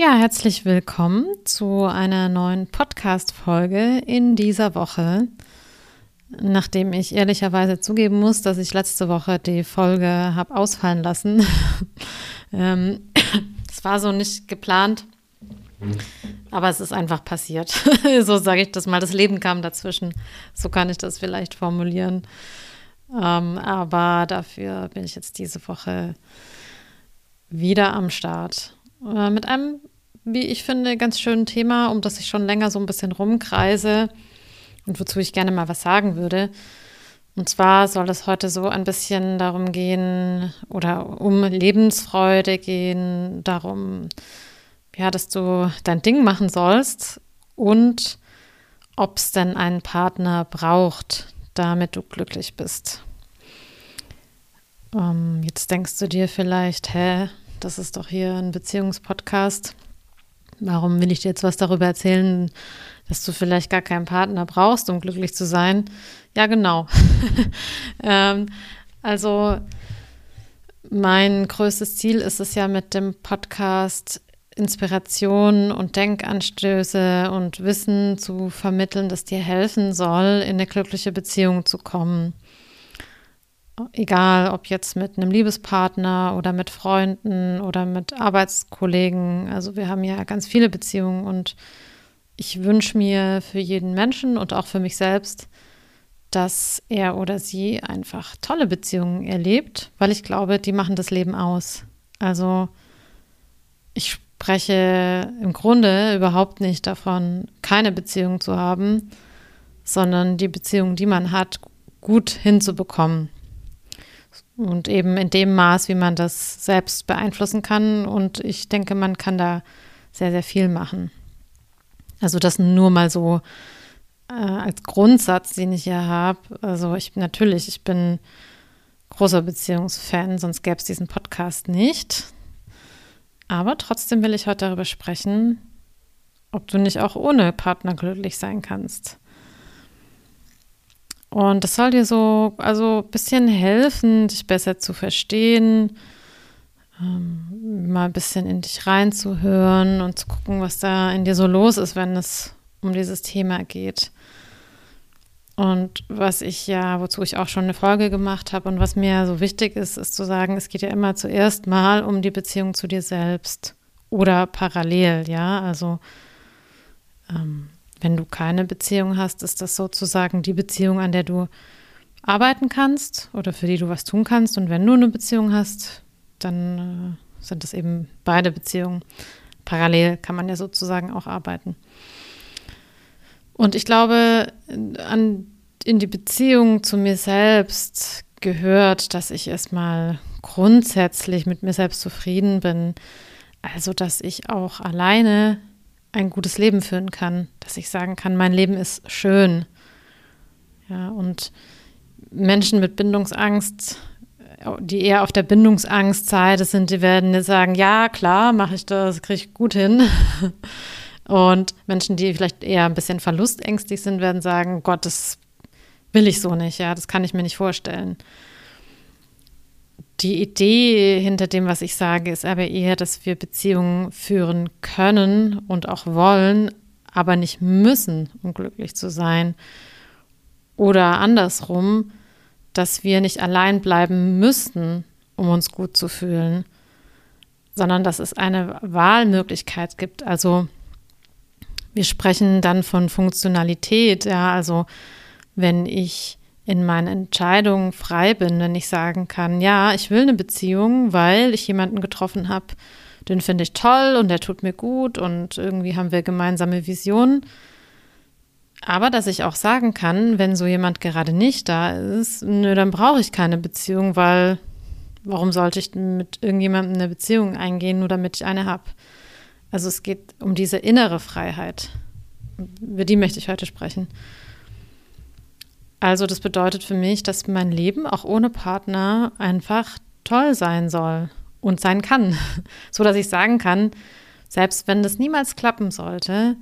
Ja, herzlich willkommen zu einer neuen Podcast-Folge in dieser Woche. Nachdem ich ehrlicherweise zugeben muss, dass ich letzte Woche die Folge habe ausfallen lassen. ähm, es war so nicht geplant, aber es ist einfach passiert. so sage ich das mal. Das Leben kam dazwischen. So kann ich das vielleicht formulieren. Ähm, aber dafür bin ich jetzt diese Woche wieder am Start. Äh, mit einem, wie ich finde, ganz schönen Thema, um das ich schon länger so ein bisschen rumkreise und wozu ich gerne mal was sagen würde. Und zwar soll es heute so ein bisschen darum gehen oder um Lebensfreude gehen, darum, ja, dass du dein Ding machen sollst und ob es denn einen Partner braucht, damit du glücklich bist. Ähm, jetzt denkst du dir vielleicht, hä, das ist doch hier ein Beziehungspodcast. Warum will ich dir jetzt was darüber erzählen, dass du vielleicht gar keinen Partner brauchst, um glücklich zu sein? Ja, genau. ähm, also mein größtes Ziel ist es ja mit dem Podcast Inspiration und Denkanstöße und Wissen zu vermitteln, das dir helfen soll, in eine glückliche Beziehung zu kommen. Egal, ob jetzt mit einem Liebespartner oder mit Freunden oder mit Arbeitskollegen. Also wir haben ja ganz viele Beziehungen und ich wünsche mir für jeden Menschen und auch für mich selbst, dass er oder sie einfach tolle Beziehungen erlebt, weil ich glaube, die machen das Leben aus. Also ich spreche im Grunde überhaupt nicht davon, keine Beziehung zu haben, sondern die Beziehung, die man hat, gut hinzubekommen. Und eben in dem Maß, wie man das selbst beeinflussen kann. Und ich denke, man kann da sehr, sehr viel machen. Also das nur mal so äh, als Grundsatz, den ich hier habe. Also ich natürlich, ich bin großer Beziehungsfan, sonst gäbe es diesen Podcast nicht. Aber trotzdem will ich heute darüber sprechen, ob du nicht auch ohne Partner glücklich sein kannst. Und das soll dir so, also ein bisschen helfen, dich besser zu verstehen, ähm, mal ein bisschen in dich reinzuhören und zu gucken, was da in dir so los ist, wenn es um dieses Thema geht. Und was ich ja, wozu ich auch schon eine Folge gemacht habe und was mir so wichtig ist, ist zu sagen, es geht ja immer zuerst mal um die Beziehung zu dir selbst oder parallel, ja, also ähm, wenn du keine Beziehung hast, ist das sozusagen die Beziehung, an der du arbeiten kannst oder für die du was tun kannst. Und wenn du eine Beziehung hast, dann äh, sind das eben beide Beziehungen. Parallel kann man ja sozusagen auch arbeiten. Und ich glaube, an, in die Beziehung zu mir selbst gehört, dass ich erstmal grundsätzlich mit mir selbst zufrieden bin. Also, dass ich auch alleine ein gutes Leben führen kann, dass ich sagen kann, mein Leben ist schön. Ja, und Menschen mit Bindungsangst, die eher auf der Bindungsangstseite sind, die werden sagen, ja, klar, mache ich das, kriege ich gut hin. Und Menschen, die vielleicht eher ein bisschen verlustängstig sind, werden sagen, Gott, das will ich so nicht, ja, das kann ich mir nicht vorstellen. Die Idee hinter dem, was ich sage, ist aber eher, dass wir Beziehungen führen können und auch wollen, aber nicht müssen, um glücklich zu sein. Oder andersrum, dass wir nicht allein bleiben müssen, um uns gut zu fühlen, sondern dass es eine Wahlmöglichkeit gibt. Also wir sprechen dann von Funktionalität, ja, also wenn ich in meinen Entscheidungen frei bin, wenn ich sagen kann, ja, ich will eine Beziehung, weil ich jemanden getroffen habe, den finde ich toll und der tut mir gut und irgendwie haben wir gemeinsame Visionen. Aber dass ich auch sagen kann, wenn so jemand gerade nicht da ist, nö, dann brauche ich keine Beziehung, weil warum sollte ich mit irgendjemandem eine Beziehung eingehen, nur damit ich eine habe? Also es geht um diese innere Freiheit. Über die möchte ich heute sprechen. Also das bedeutet für mich, dass mein Leben auch ohne Partner einfach toll sein soll und sein kann, so dass ich sagen kann, selbst wenn das niemals klappen sollte,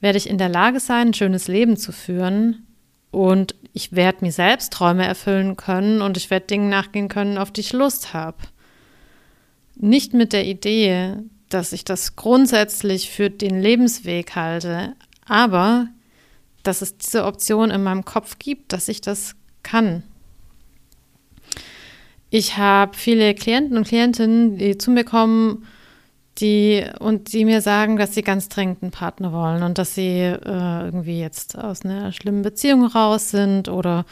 werde ich in der Lage sein, ein schönes Leben zu führen und ich werde mir selbst Träume erfüllen können und ich werde Dingen nachgehen können, auf die ich Lust habe. Nicht mit der Idee, dass ich das grundsätzlich für den Lebensweg halte, aber dass es diese Option in meinem Kopf gibt, dass ich das kann. Ich habe viele Klienten und Klientinnen, die zu mir kommen, die und die mir sagen, dass sie ganz dringend einen Partner wollen und dass sie äh, irgendwie jetzt aus einer schlimmen Beziehung raus sind oder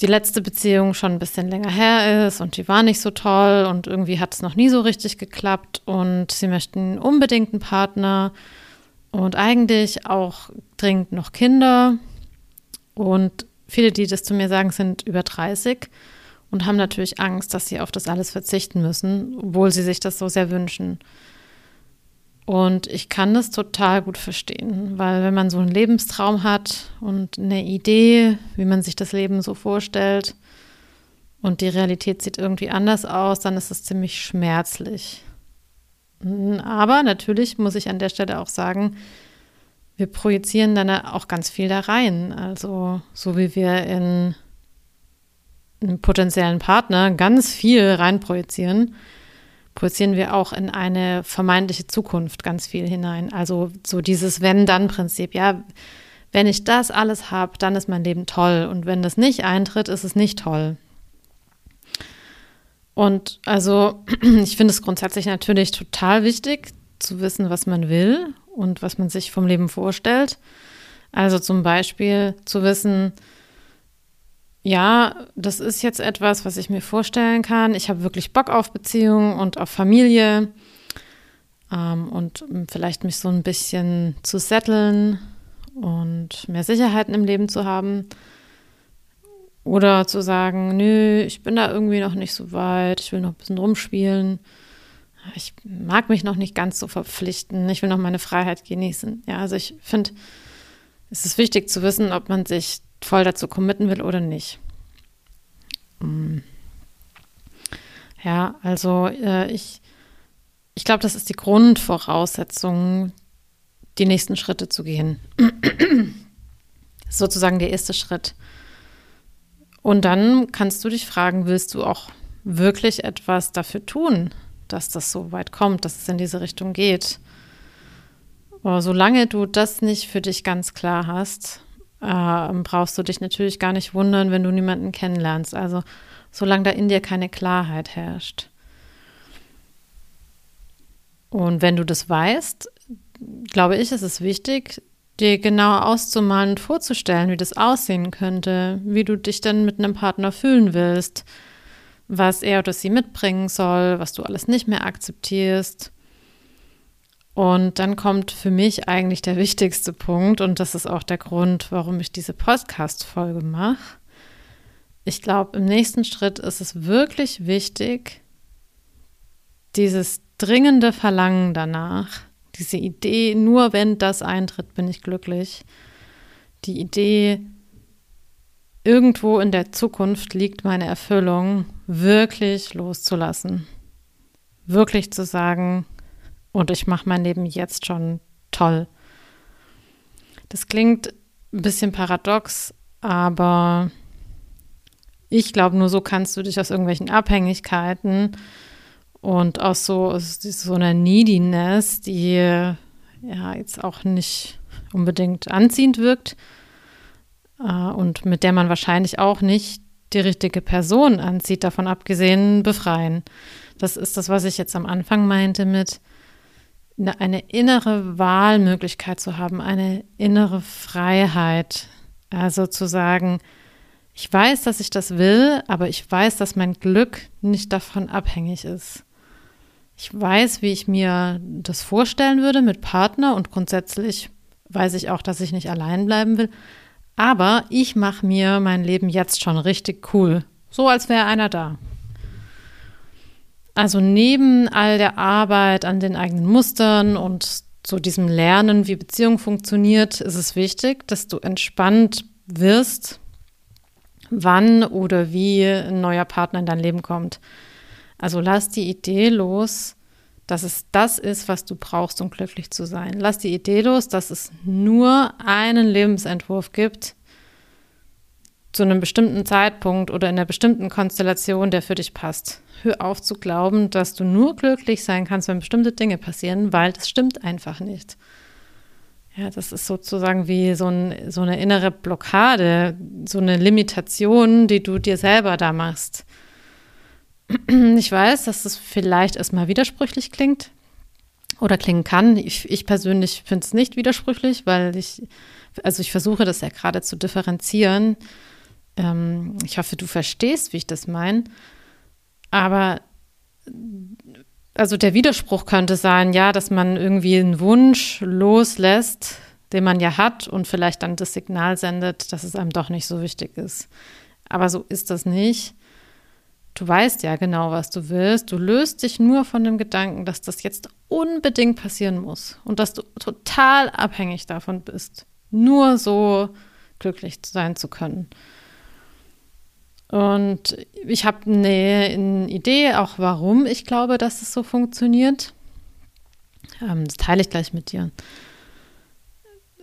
die letzte Beziehung schon ein bisschen länger her ist und die war nicht so toll und irgendwie hat es noch nie so richtig geklappt und sie möchten unbedingt einen Partner und eigentlich auch dringend noch Kinder. Und viele, die das zu mir sagen, sind über 30 und haben natürlich Angst, dass sie auf das alles verzichten müssen, obwohl sie sich das so sehr wünschen. Und ich kann das total gut verstehen, weil wenn man so einen Lebenstraum hat und eine Idee, wie man sich das Leben so vorstellt, und die Realität sieht irgendwie anders aus, dann ist es ziemlich schmerzlich. Aber natürlich muss ich an der Stelle auch sagen, wir projizieren dann auch ganz viel da rein. Also so wie wir in einen potenziellen Partner ganz viel reinprojizieren, projizieren wir auch in eine vermeintliche Zukunft ganz viel hinein. Also so dieses Wenn-Dann-Prinzip. Ja, wenn ich das alles habe, dann ist mein Leben toll. Und wenn das nicht eintritt, ist es nicht toll. Und also ich finde es grundsätzlich natürlich total wichtig zu wissen, was man will und was man sich vom Leben vorstellt. Also zum Beispiel zu wissen, ja, das ist jetzt etwas, was ich mir vorstellen kann. Ich habe wirklich Bock auf Beziehungen und auf Familie ähm, und vielleicht mich so ein bisschen zu setteln und mehr Sicherheiten im Leben zu haben. Oder zu sagen, nö, ich bin da irgendwie noch nicht so weit, ich will noch ein bisschen rumspielen. Ich mag mich noch nicht ganz so verpflichten, ich will noch meine Freiheit genießen. Ja, also ich finde, es ist wichtig zu wissen, ob man sich voll dazu committen will oder nicht. Mm. Ja, also äh, ich, ich glaube, das ist die Grundvoraussetzung, die nächsten Schritte zu gehen. Sozusagen der erste Schritt. Und dann kannst du dich fragen, willst du auch wirklich etwas dafür tun, dass das so weit kommt, dass es in diese Richtung geht? Aber solange du das nicht für dich ganz klar hast, äh, brauchst du dich natürlich gar nicht wundern, wenn du niemanden kennenlernst. Also solange da in dir keine Klarheit herrscht. Und wenn du das weißt, glaube ich, ist es wichtig, dir genau auszumalen und vorzustellen, wie das aussehen könnte, wie du dich dann mit einem Partner fühlen willst, was er oder sie mitbringen soll, was du alles nicht mehr akzeptierst. Und dann kommt für mich eigentlich der wichtigste Punkt, und das ist auch der Grund, warum ich diese Podcast-Folge mache. Ich glaube, im nächsten Schritt ist es wirklich wichtig, dieses dringende Verlangen danach, diese Idee, nur wenn das eintritt, bin ich glücklich. Die Idee, irgendwo in der Zukunft liegt meine Erfüllung, wirklich loszulassen. Wirklich zu sagen, und ich mache mein Leben jetzt schon toll. Das klingt ein bisschen paradox, aber ich glaube, nur so kannst du dich aus irgendwelchen Abhängigkeiten und aus so, so einer Neediness, die ja jetzt auch nicht unbedingt anziehend wirkt äh, und mit der man wahrscheinlich auch nicht die richtige Person anzieht, davon abgesehen, befreien. Das ist das, was ich jetzt am Anfang meinte mit eine innere Wahlmöglichkeit zu haben, eine innere Freiheit. Also zu sagen, ich weiß, dass ich das will, aber ich weiß, dass mein Glück nicht davon abhängig ist. Ich weiß, wie ich mir das vorstellen würde mit Partner und grundsätzlich weiß ich auch, dass ich nicht allein bleiben will. Aber ich mache mir mein Leben jetzt schon richtig cool. So als wäre einer da. Also neben all der Arbeit an den eigenen Mustern und so diesem Lernen, wie Beziehung funktioniert, ist es wichtig, dass du entspannt wirst, wann oder wie ein neuer Partner in dein Leben kommt. Also lass die Idee los, dass es das ist, was du brauchst, um glücklich zu sein. Lass die Idee los, dass es nur einen Lebensentwurf gibt, zu einem bestimmten Zeitpunkt oder in einer bestimmten Konstellation, der für dich passt. Hör auf zu glauben, dass du nur glücklich sein kannst, wenn bestimmte Dinge passieren, weil das stimmt einfach nicht. Ja, das ist sozusagen wie so, ein, so eine innere Blockade, so eine Limitation, die du dir selber da machst. Ich weiß, dass das vielleicht erstmal widersprüchlich klingt oder klingen kann. Ich, ich persönlich finde es nicht widersprüchlich, weil ich, also ich versuche das ja gerade zu differenzieren. Ähm, ich hoffe, du verstehst, wie ich das meine. Aber also der Widerspruch könnte sein, ja, dass man irgendwie einen Wunsch loslässt, den man ja hat und vielleicht dann das Signal sendet, dass es einem doch nicht so wichtig ist. Aber so ist das nicht. Du weißt ja genau, was du willst. Du löst dich nur von dem Gedanken, dass das jetzt unbedingt passieren muss und dass du total abhängig davon bist, nur so glücklich sein zu können. Und ich habe eine, eine, Idee, auch warum ich glaube, dass es so funktioniert. Ähm, das teile ich gleich mit dir.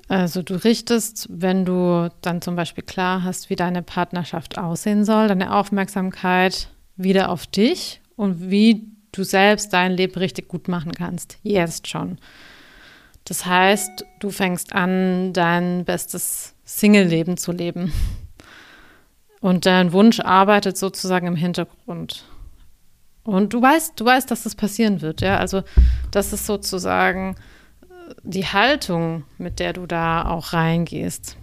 Also du richtest, wenn du dann zum Beispiel klar hast, wie deine Partnerschaft aussehen soll, deine Aufmerksamkeit wieder auf dich und wie du selbst dein Leben richtig gut machen kannst. Jetzt schon. Das heißt, du fängst an, dein bestes Single-Leben zu leben. Und dein Wunsch arbeitet sozusagen im Hintergrund. Und du weißt, du weißt, dass das passieren wird, ja. Also, das ist sozusagen äh, die Haltung, mit der du da auch reingehst.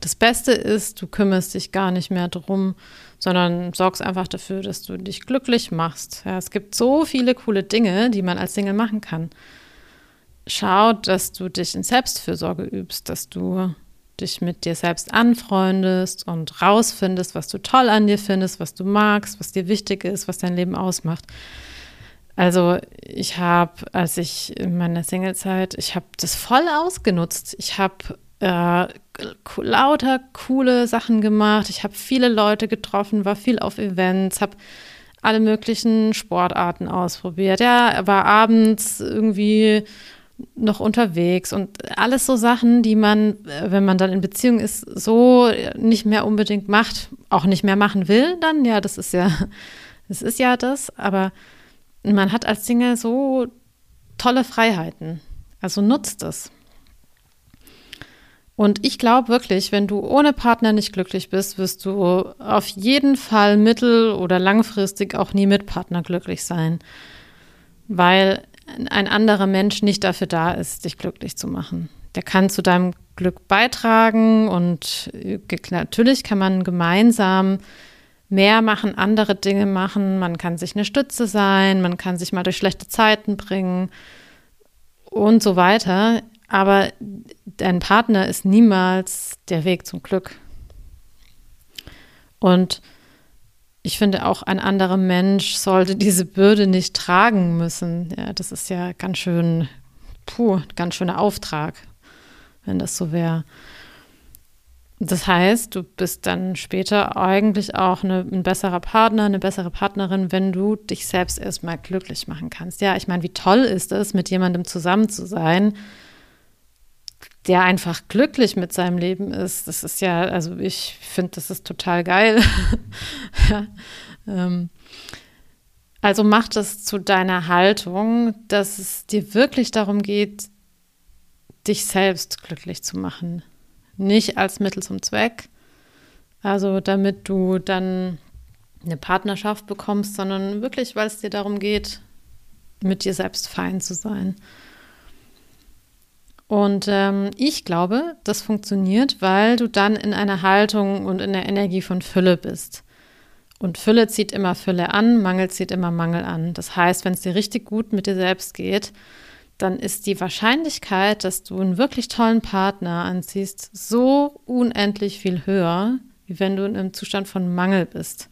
Das Beste ist, du kümmerst dich gar nicht mehr drum, sondern sorgst einfach dafür, dass du dich glücklich machst. Ja, es gibt so viele coole Dinge, die man als Single machen kann. Schau, dass du dich in Selbstfürsorge übst, dass du dich mit dir selbst anfreundest und rausfindest, was du toll an dir findest, was du magst, was dir wichtig ist, was dein Leben ausmacht. Also ich habe, als ich in meiner Singlezeit, ich habe das voll ausgenutzt. Ich habe äh, lauter coole Sachen gemacht. Ich habe viele Leute getroffen, war viel auf Events, habe alle möglichen Sportarten ausprobiert. Ja, war abends irgendwie noch unterwegs und alles so Sachen, die man, äh, wenn man dann in Beziehung ist, so nicht mehr unbedingt macht, auch nicht mehr machen will, dann, ja, das ist ja, das ist ja das, aber man hat als Single so tolle Freiheiten. Also nutzt es. Und ich glaube wirklich, wenn du ohne Partner nicht glücklich bist, wirst du auf jeden Fall mittel- oder langfristig auch nie mit Partner glücklich sein. Weil ein anderer Mensch nicht dafür da ist, dich glücklich zu machen. Der kann zu deinem Glück beitragen und natürlich kann man gemeinsam mehr machen, andere Dinge machen. Man kann sich eine Stütze sein, man kann sich mal durch schlechte Zeiten bringen und so weiter. Aber dein Partner ist niemals der Weg zum Glück. Und ich finde auch ein anderer Mensch sollte diese Bürde nicht tragen müssen. Ja, das ist ja ganz schön, puh, ganz schöner Auftrag, wenn das so wäre. Das heißt, du bist dann später eigentlich auch eine, ein besserer Partner, eine bessere Partnerin, wenn du dich selbst erstmal glücklich machen kannst. Ja, ich meine, wie toll ist es, mit jemandem zusammen zu sein, der einfach glücklich mit seinem Leben ist. Das ist ja, also ich finde, das ist total geil. ja, ähm, also mach das zu deiner Haltung, dass es dir wirklich darum geht, dich selbst glücklich zu machen. Nicht als Mittel zum Zweck, also damit du dann eine Partnerschaft bekommst, sondern wirklich, weil es dir darum geht, mit dir selbst fein zu sein. Und ähm, ich glaube, das funktioniert, weil du dann in einer Haltung und in der Energie von Fülle bist. Und Fülle zieht immer Fülle an, Mangel zieht immer Mangel an. Das heißt, wenn es dir richtig gut mit dir selbst geht, dann ist die Wahrscheinlichkeit, dass du einen wirklich tollen Partner anziehst, so unendlich viel höher, wie wenn du in einem Zustand von Mangel bist.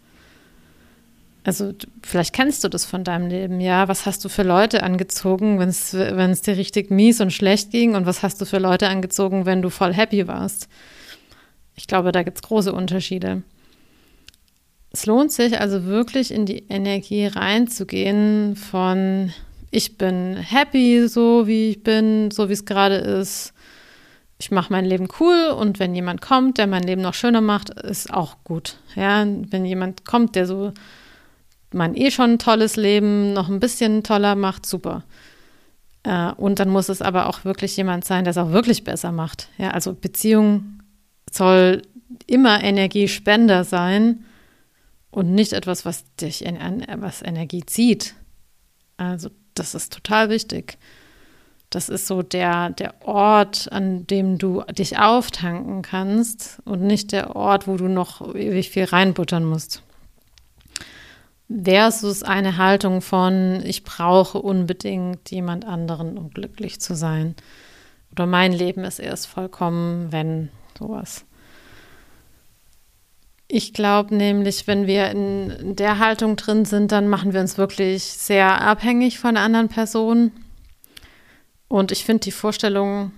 Also vielleicht kennst du das von deinem Leben, ja. Was hast du für Leute angezogen, wenn es dir richtig mies und schlecht ging? Und was hast du für Leute angezogen, wenn du voll happy warst? Ich glaube, da gibt es große Unterschiede. Es lohnt sich also wirklich in die Energie reinzugehen von ich bin happy, so wie ich bin, so wie es gerade ist. ich mache mein Leben cool und wenn jemand kommt, der mein Leben noch schöner macht, ist auch gut. Ja, wenn jemand kommt, der so mein eh schon tolles Leben noch ein bisschen toller macht, super. Äh, und dann muss es aber auch wirklich jemand sein, der es auch wirklich besser macht. Ja, also Beziehung soll immer Energiespender sein und nicht etwas, was dich in, was Energie zieht. Also das ist total wichtig. Das ist so der, der Ort, an dem du dich auftanken kannst und nicht der Ort, wo du noch ewig viel reinbuttern musst. Versus eine Haltung von, ich brauche unbedingt jemand anderen, um glücklich zu sein. Oder mein Leben ist erst vollkommen, wenn sowas. Ich glaube nämlich, wenn wir in der Haltung drin sind, dann machen wir uns wirklich sehr abhängig von anderen Personen. Und ich finde die Vorstellung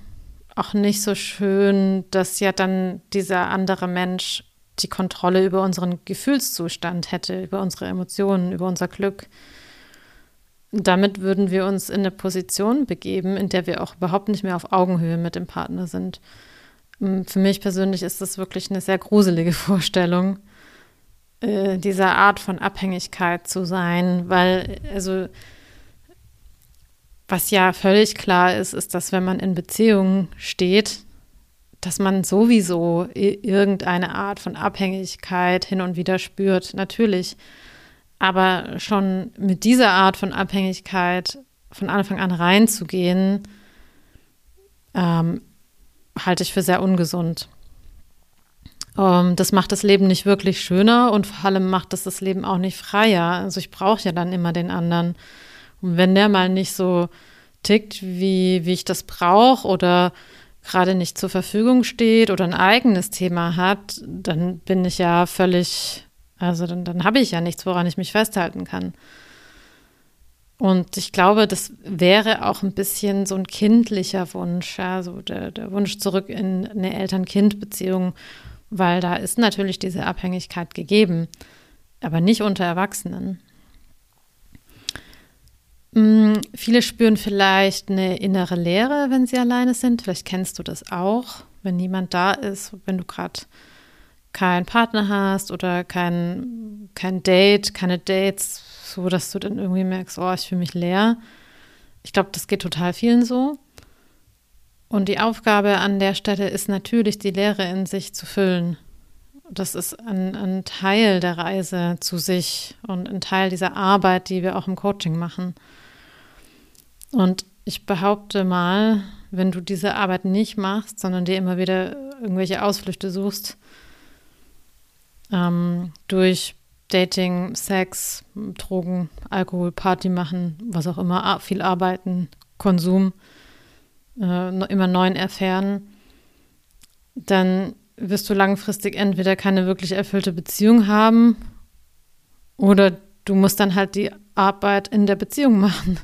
auch nicht so schön, dass ja dann dieser andere Mensch die Kontrolle über unseren Gefühlszustand hätte, über unsere Emotionen, über unser Glück. Damit würden wir uns in eine Position begeben, in der wir auch überhaupt nicht mehr auf Augenhöhe mit dem Partner sind. Mm, für mich persönlich ist das wirklich eine sehr gruselige Vorstellung, äh, dieser Art von Abhängigkeit zu sein, weil, also, was ja völlig klar ist, ist, dass wenn man in Beziehungen steht, dass man sowieso irgendeine Art von Abhängigkeit hin und wieder spürt, natürlich. Aber schon mit dieser Art von Abhängigkeit von Anfang an reinzugehen, ähm, halte ich für sehr ungesund. Ähm, das macht das Leben nicht wirklich schöner und vor allem macht das das Leben auch nicht freier. Also ich brauche ja dann immer den anderen. Und wenn der mal nicht so tickt, wie, wie ich das brauche oder gerade nicht zur Verfügung steht oder ein eigenes Thema hat, dann bin ich ja völlig, also dann, dann habe ich ja nichts, woran ich mich festhalten kann. Und ich glaube, das wäre auch ein bisschen so ein kindlicher Wunsch, ja, so der, der Wunsch zurück in eine Eltern-Kind-Beziehung, weil da ist natürlich diese Abhängigkeit gegeben, aber nicht unter Erwachsenen. Mm, viele spüren vielleicht eine innere Leere, wenn sie alleine sind. Vielleicht kennst du das auch, wenn niemand da ist, wenn du gerade keinen Partner hast oder kein, kein Date, keine Dates, so dass du dann irgendwie merkst, oh, ich fühle mich leer. Ich glaube, das geht total vielen so. Und die Aufgabe an der Stelle ist natürlich, die Leere in sich zu füllen. Das ist ein, ein Teil der Reise zu sich und ein Teil dieser Arbeit, die wir auch im Coaching machen. Und ich behaupte mal, wenn du diese Arbeit nicht machst, sondern dir immer wieder irgendwelche Ausflüchte suchst, ähm, durch Dating, Sex, Drogen, Alkohol, Party machen, was auch immer, viel arbeiten, Konsum, äh, immer neuen erfahren, dann wirst du langfristig entweder keine wirklich erfüllte Beziehung haben oder du musst dann halt die Arbeit in der Beziehung machen.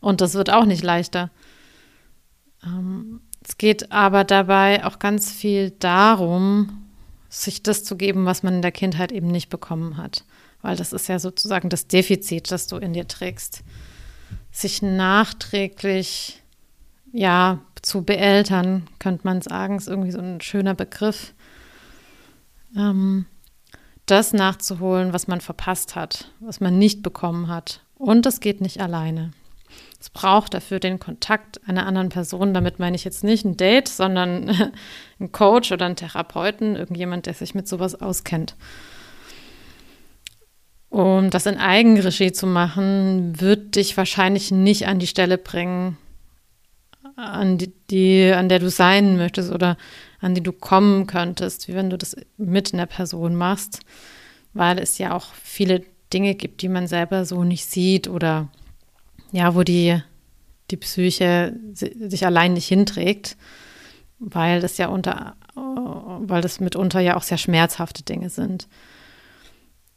Und das wird auch nicht leichter. Ähm, es geht aber dabei auch ganz viel darum, sich das zu geben, was man in der Kindheit eben nicht bekommen hat. Weil das ist ja sozusagen das Defizit, das du in dir trägst. Sich nachträglich, ja, zu beeltern, könnte man sagen, ist irgendwie so ein schöner Begriff. Ähm, das nachzuholen, was man verpasst hat, was man nicht bekommen hat. Und das geht nicht alleine. Es braucht dafür den Kontakt einer anderen Person. Damit meine ich jetzt nicht ein Date, sondern ein Coach oder einen Therapeuten, irgendjemand, der sich mit sowas auskennt. Um das in Eigenregie zu machen, wird dich wahrscheinlich nicht an die Stelle bringen, an die, die, an der du sein möchtest oder an die du kommen könntest, wie wenn du das mit einer Person machst, weil es ja auch viele Dinge gibt, die man selber so nicht sieht oder ja, wo die, die Psyche sich allein nicht hinträgt, weil das ja unter, weil das mitunter ja auch sehr schmerzhafte Dinge sind.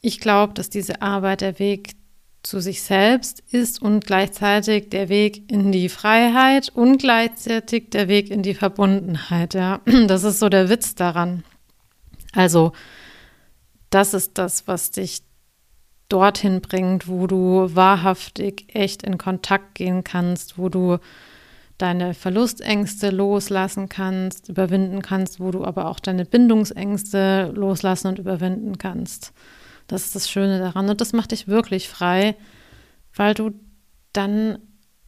Ich glaube, dass diese Arbeit der Weg zu sich selbst ist und gleichzeitig der Weg in die Freiheit und gleichzeitig der Weg in die Verbundenheit. Ja, das ist so der Witz daran. Also, das ist das, was dich dorthin bringt, wo du wahrhaftig echt in Kontakt gehen kannst, wo du deine Verlustängste loslassen kannst, überwinden kannst, wo du aber auch deine Bindungsängste loslassen und überwinden kannst. Das ist das Schöne daran und das macht dich wirklich frei, weil du dann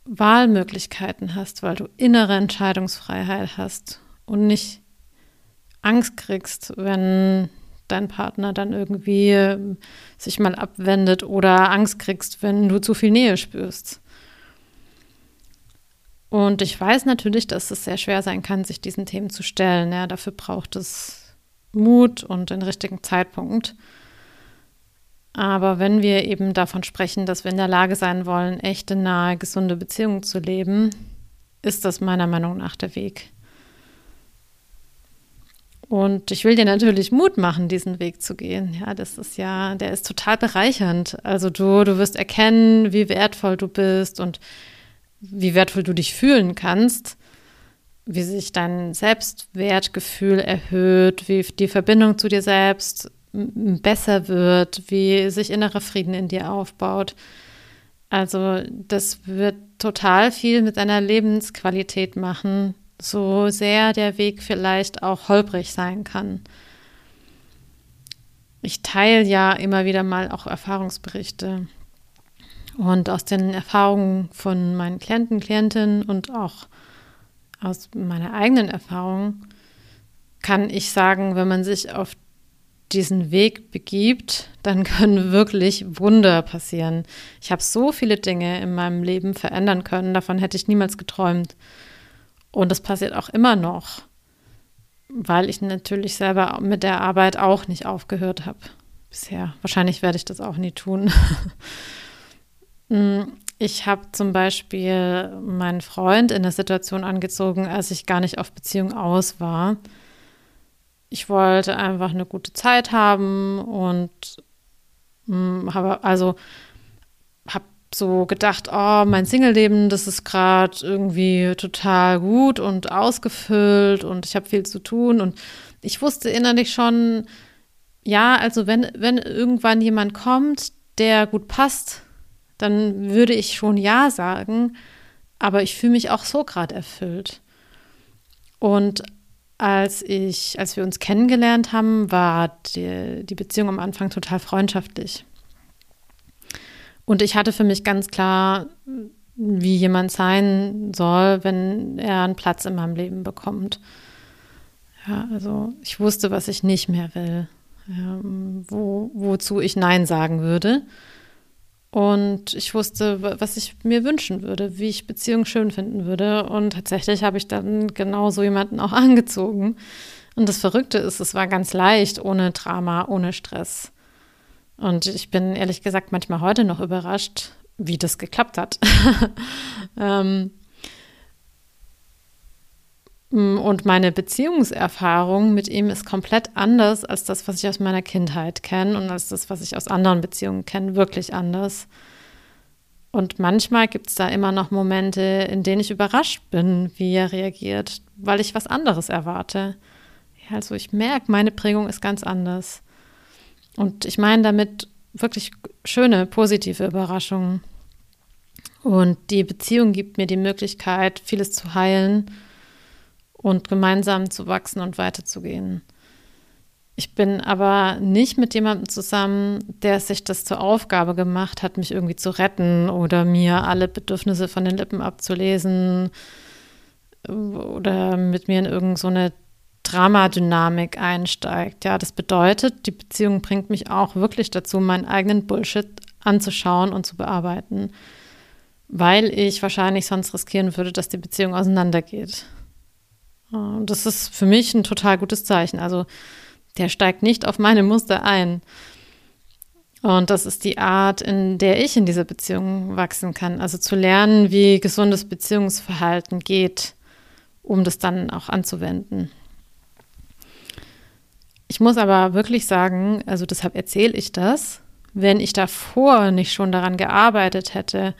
Wahlmöglichkeiten hast, weil du innere Entscheidungsfreiheit hast und nicht Angst kriegst, wenn dein Partner dann irgendwie ähm, sich mal abwendet oder Angst kriegst, wenn du zu viel Nähe spürst. Und ich weiß natürlich, dass es sehr schwer sein kann, sich diesen Themen zu stellen. Ja, dafür braucht es Mut und den richtigen Zeitpunkt. Aber wenn wir eben davon sprechen, dass wir in der Lage sein wollen, echte, nahe, gesunde Beziehungen zu leben, ist das meiner Meinung nach der Weg. Und ich will dir natürlich Mut machen, diesen Weg zu gehen. Ja, das ist ja, der ist total bereichernd. Also du, du wirst erkennen, wie wertvoll du bist und wie wertvoll du dich fühlen kannst, wie sich dein Selbstwertgefühl erhöht, wie die Verbindung zu dir selbst besser wird, wie sich innerer Frieden in dir aufbaut. Also das wird total viel mit deiner Lebensqualität machen, so sehr der Weg vielleicht auch holprig sein kann. Ich teile ja immer wieder mal auch Erfahrungsberichte. Und aus den Erfahrungen von meinen Klienten, Klientinnen und auch aus meiner eigenen Erfahrung kann ich sagen, wenn man sich auf diesen Weg begibt, dann können wirklich Wunder passieren. Ich habe so viele Dinge in meinem Leben verändern können, davon hätte ich niemals geträumt. Und das passiert auch immer noch, weil ich natürlich selber mit der Arbeit auch nicht aufgehört habe bisher. Wahrscheinlich werde ich das auch nie tun. Mm, ich habe zum Beispiel meinen Freund in der Situation angezogen, als ich gar nicht auf Beziehung aus war. Ich wollte einfach eine gute Zeit haben und mm, habe also so gedacht, oh, mein Single-Leben, das ist gerade irgendwie total gut und ausgefüllt und ich habe viel zu tun. Und ich wusste innerlich schon, ja, also wenn, wenn irgendwann jemand kommt, der gut passt, dann würde ich schon ja sagen, aber ich fühle mich auch so gerade erfüllt. Und als ich, als wir uns kennengelernt haben, war die, die Beziehung am Anfang total freundschaftlich. Und ich hatte für mich ganz klar, wie jemand sein soll, wenn er einen Platz in meinem Leben bekommt. Ja, also ich wusste, was ich nicht mehr will, ja, wo, wozu ich Nein sagen würde. Und ich wusste, was ich mir wünschen würde, wie ich Beziehungen schön finden würde. Und tatsächlich habe ich dann genau so jemanden auch angezogen. Und das Verrückte ist, es war ganz leicht, ohne Drama, ohne Stress. Und ich bin ehrlich gesagt manchmal heute noch überrascht, wie das geklappt hat. ähm, und meine Beziehungserfahrung mit ihm ist komplett anders als das, was ich aus meiner Kindheit kenne und als das, was ich aus anderen Beziehungen kenne, wirklich anders. Und manchmal gibt es da immer noch Momente, in denen ich überrascht bin, wie er reagiert, weil ich was anderes erwarte. Ja, also ich merke, meine Prägung ist ganz anders. Und ich meine damit wirklich schöne, positive Überraschungen. Und die Beziehung gibt mir die Möglichkeit, vieles zu heilen und gemeinsam zu wachsen und weiterzugehen. Ich bin aber nicht mit jemandem zusammen, der sich das zur Aufgabe gemacht hat, mich irgendwie zu retten oder mir alle Bedürfnisse von den Lippen abzulesen oder mit mir in irgendeine so Dramadynamik einsteigt. Ja, das bedeutet, die Beziehung bringt mich auch wirklich dazu, meinen eigenen Bullshit anzuschauen und zu bearbeiten, weil ich wahrscheinlich sonst riskieren würde, dass die Beziehung auseinandergeht. Und das ist für mich ein total gutes Zeichen. Also der steigt nicht auf meine Muster ein. Und das ist die Art, in der ich in dieser Beziehung wachsen kann. Also zu lernen, wie gesundes Beziehungsverhalten geht, um das dann auch anzuwenden. Ich muss aber wirklich sagen, also deshalb erzähle ich das, wenn ich davor nicht schon daran gearbeitet hätte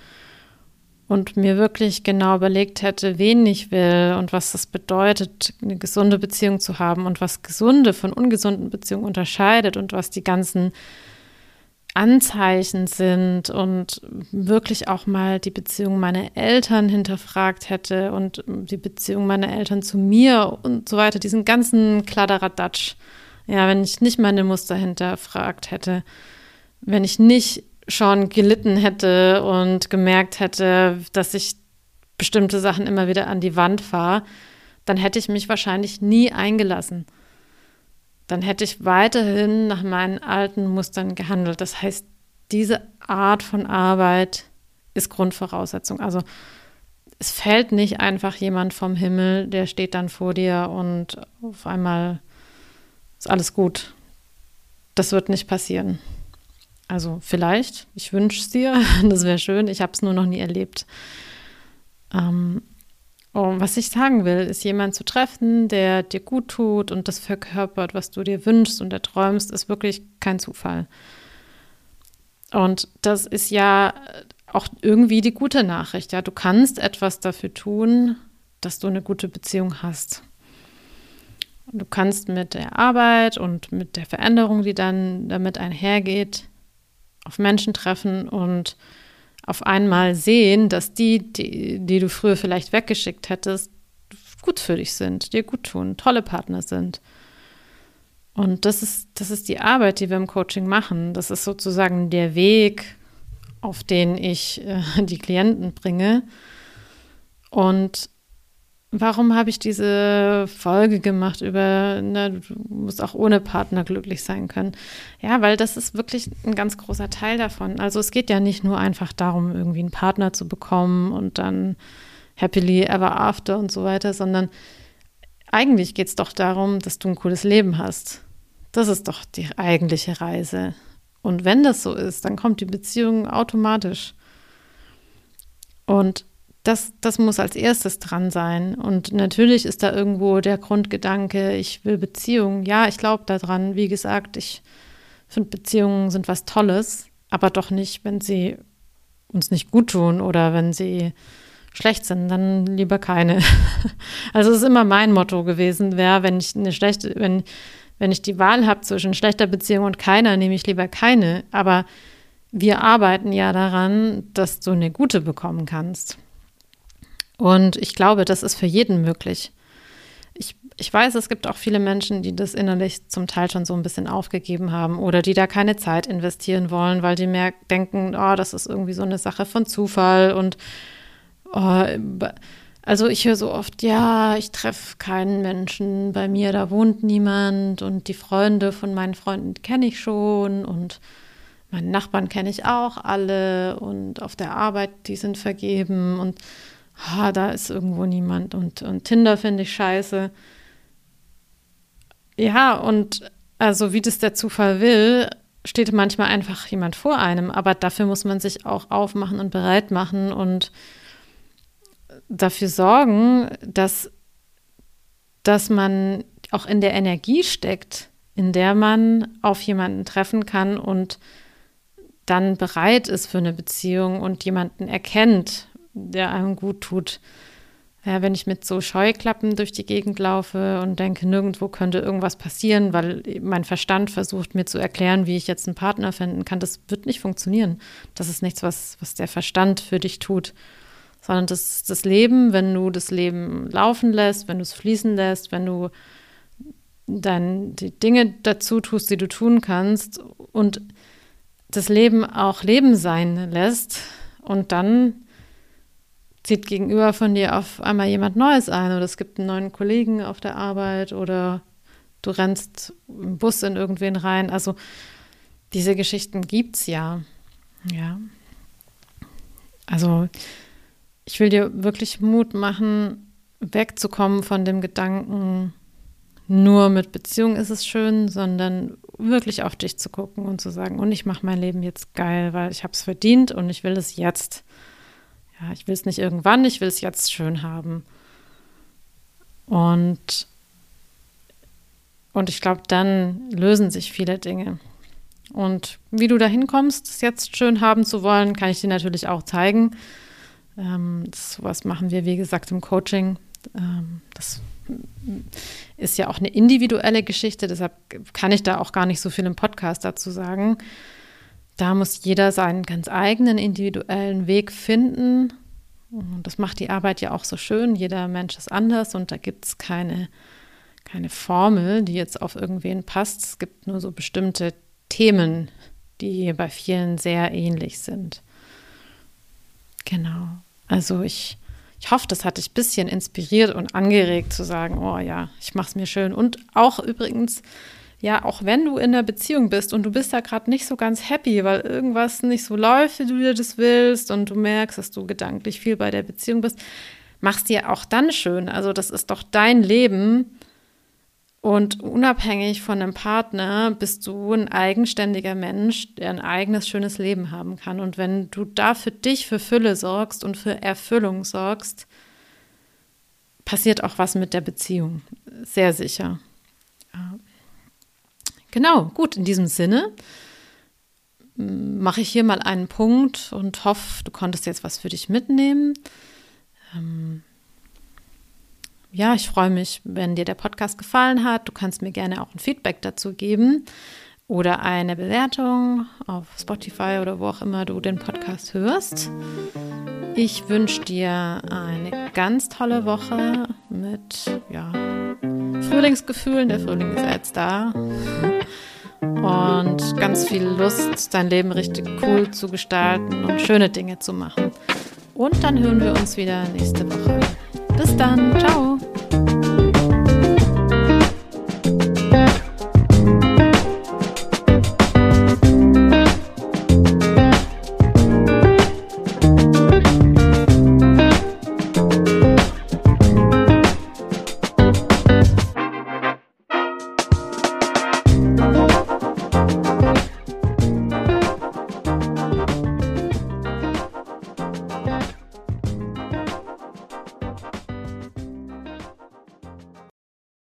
und mir wirklich genau überlegt hätte, wen ich will und was das bedeutet, eine gesunde Beziehung zu haben und was gesunde von ungesunden Beziehungen unterscheidet und was die ganzen Anzeichen sind und wirklich auch mal die Beziehung meiner Eltern hinterfragt hätte und die Beziehung meiner Eltern zu mir und so weiter, diesen ganzen Kladderadatsch. Ja, wenn ich nicht meine Muster hinterfragt hätte, wenn ich nicht schon gelitten hätte und gemerkt hätte, dass ich bestimmte Sachen immer wieder an die Wand fahre, dann hätte ich mich wahrscheinlich nie eingelassen dann hätte ich weiterhin nach meinen alten Mustern gehandelt. Das heißt, diese Art von Arbeit ist Grundvoraussetzung. Also es fällt nicht einfach jemand vom Himmel, der steht dann vor dir und auf einmal ist alles gut. Das wird nicht passieren. Also vielleicht, ich wünsche es dir, das wäre schön, ich habe es nur noch nie erlebt. Ähm, und was ich sagen will, ist jemand zu treffen, der dir gut tut und das verkörpert, was du dir wünschst und erträumst, ist wirklich kein Zufall. Und das ist ja auch irgendwie die gute Nachricht. Ja, du kannst etwas dafür tun, dass du eine gute Beziehung hast. Du kannst mit der Arbeit und mit der Veränderung, die dann damit einhergeht, auf Menschen treffen und auf einmal sehen, dass die, die, die du früher vielleicht weggeschickt hättest, gut für dich sind, dir gut tun, tolle Partner sind. Und das ist, das ist die Arbeit, die wir im Coaching machen. Das ist sozusagen der Weg, auf den ich äh, die Klienten bringe. Und Warum habe ich diese Folge gemacht über, ne, du musst auch ohne Partner glücklich sein können? Ja, weil das ist wirklich ein ganz großer Teil davon. Also es geht ja nicht nur einfach darum, irgendwie einen Partner zu bekommen und dann happily ever after und so weiter, sondern eigentlich geht es doch darum, dass du ein cooles Leben hast. Das ist doch die eigentliche Reise. Und wenn das so ist, dann kommt die Beziehung automatisch. Und das, das muss als erstes dran sein. Und natürlich ist da irgendwo der Grundgedanke, ich will Beziehungen. Ja, ich glaube daran. Wie gesagt, ich finde Beziehungen sind was Tolles, aber doch nicht, wenn sie uns nicht gut tun oder wenn sie schlecht sind, dann lieber keine. Also es ist immer mein Motto gewesen, wäre, wenn ich eine schlechte, wenn, wenn ich die Wahl habe zwischen schlechter Beziehung und keiner, nehme ich lieber keine. Aber wir arbeiten ja daran, dass du eine gute bekommen kannst. Und ich glaube, das ist für jeden möglich. Ich, ich weiß, es gibt auch viele Menschen, die das innerlich zum Teil schon so ein bisschen aufgegeben haben oder die da keine Zeit investieren wollen, weil die mehr denken, oh, das ist irgendwie so eine Sache von Zufall und oh, also ich höre so oft, ja, ich treffe keinen Menschen, bei mir da wohnt niemand und die Freunde von meinen Freunden kenne ich schon und meine Nachbarn kenne ich auch alle und auf der Arbeit, die sind vergeben und ah, da ist irgendwo niemand. Und, und Tinder finde ich scheiße. Ja, und also wie das der Zufall will, steht manchmal einfach jemand vor einem, aber dafür muss man sich auch aufmachen und bereit machen und dafür sorgen, dass, dass man auch in der Energie steckt, in der man auf jemanden treffen kann und dann bereit ist für eine Beziehung und jemanden erkennt, der einem gut tut. Ja, wenn ich mit so Scheuklappen durch die Gegend laufe und denke, nirgendwo könnte irgendwas passieren, weil mein Verstand versucht mir zu erklären, wie ich jetzt einen Partner finden kann, das wird nicht funktionieren. Das ist nichts, was, was der Verstand für dich tut, sondern das das Leben, wenn du das Leben laufen lässt, wenn du es fließen lässt, wenn du dann die Dinge dazu tust, die du tun kannst und das Leben auch Leben sein lässt und dann zieht gegenüber von dir auf einmal jemand Neues ein oder es gibt einen neuen Kollegen auf der Arbeit oder du rennst im Bus in irgendwen rein. Also diese Geschichten gibt es ja. Ja. Also ich will dir wirklich Mut machen, wegzukommen von dem Gedanken, nur mit Beziehung ist es schön, sondern wirklich auf dich zu gucken und zu sagen, und ich mache mein Leben jetzt geil, weil ich habe es verdient und ich will es jetzt. Ja, ich will es nicht irgendwann, ich will es jetzt schön haben. Und, und ich glaube, dann lösen sich viele Dinge. Und wie du dahin kommst, es jetzt schön haben zu wollen, kann ich dir natürlich auch zeigen. Ähm, sowas machen wir, wie gesagt, im Coaching. Ähm, das ist ja auch eine individuelle Geschichte, deshalb kann ich da auch gar nicht so viel im Podcast dazu sagen. Da muss jeder seinen ganz eigenen individuellen Weg finden. Und das macht die Arbeit ja auch so schön. Jeder Mensch ist anders und da gibt es keine, keine Formel, die jetzt auf irgendwen passt. Es gibt nur so bestimmte Themen, die bei vielen sehr ähnlich sind. Genau. Also ich, ich hoffe, das hat dich ein bisschen inspiriert und angeregt zu sagen, oh ja, ich mache es mir schön. Und auch übrigens, ja, auch wenn du in der Beziehung bist und du bist da gerade nicht so ganz happy, weil irgendwas nicht so läuft, wie du dir das willst und du merkst, dass du gedanklich viel bei der Beziehung bist, mach's dir auch dann schön. Also das ist doch dein Leben und unabhängig von einem Partner bist du ein eigenständiger Mensch, der ein eigenes schönes Leben haben kann. Und wenn du da für dich für Fülle sorgst und für Erfüllung sorgst, passiert auch was mit der Beziehung. Sehr sicher. Genau, gut, in diesem Sinne mache ich hier mal einen Punkt und hoffe, du konntest jetzt was für dich mitnehmen. Ähm, ja, ich freue mich, wenn dir der Podcast gefallen hat. Du kannst mir gerne auch ein Feedback dazu geben oder eine Bewertung auf Spotify oder wo auch immer du den Podcast hörst. Ich wünsche dir eine ganz tolle Woche mit ja, Frühlingsgefühlen. Der Frühling ist jetzt da. Und ganz viel Lust, dein Leben richtig cool zu gestalten und schöne Dinge zu machen. Und dann hören wir uns wieder nächste Woche. Bis dann. Ciao.